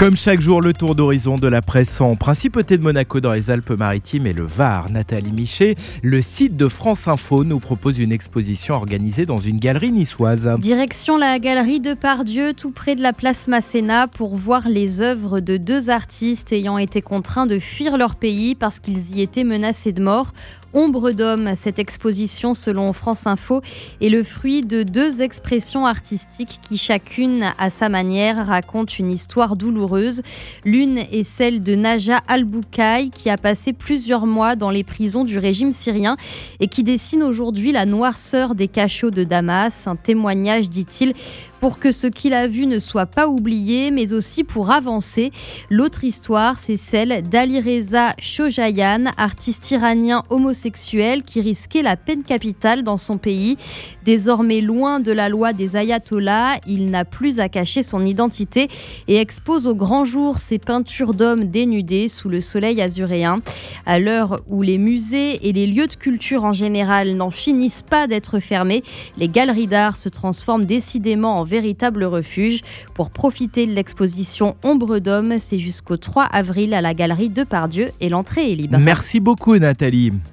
Comme chaque jour, le tour d'horizon de la presse en Principauté de Monaco dans les Alpes-Maritimes et le Var. Nathalie Michet, le site de France Info nous propose une exposition organisée dans une galerie niçoise. Direction la galerie de Pardieu, tout près de la place Masséna, pour voir les œuvres de deux artistes ayant été contraints de fuir leur pays parce qu'ils y étaient menacés de mort. Ombre d'homme, cette exposition, selon France Info, est le fruit de deux expressions artistiques qui, chacune à sa manière, racontent une histoire douloureuse. L'une est celle de Naja Al-Boukaï, qui a passé plusieurs mois dans les prisons du régime syrien et qui dessine aujourd'hui la noirceur des cachots de Damas. Un témoignage, dit-il, pour que ce qu'il a vu ne soit pas oublié, mais aussi pour avancer. L'autre histoire, c'est celle d'Ali Reza Shojayan, artiste iranien homosexuel qui risquait la peine capitale dans son pays. Désormais loin de la loi des ayatollahs, il n'a plus à cacher son identité et expose au grand jour ses peintures d'hommes dénudés sous le soleil azuréen. À l'heure où les musées et les lieux de culture en général n'en finissent pas d'être fermés, les galeries d'art se transforment décidément en véritable refuge. Pour profiter de l'exposition Ombre d'homme, c'est jusqu'au 3 avril à la galerie de Pardieu et l'entrée est libre. Merci beaucoup Nathalie.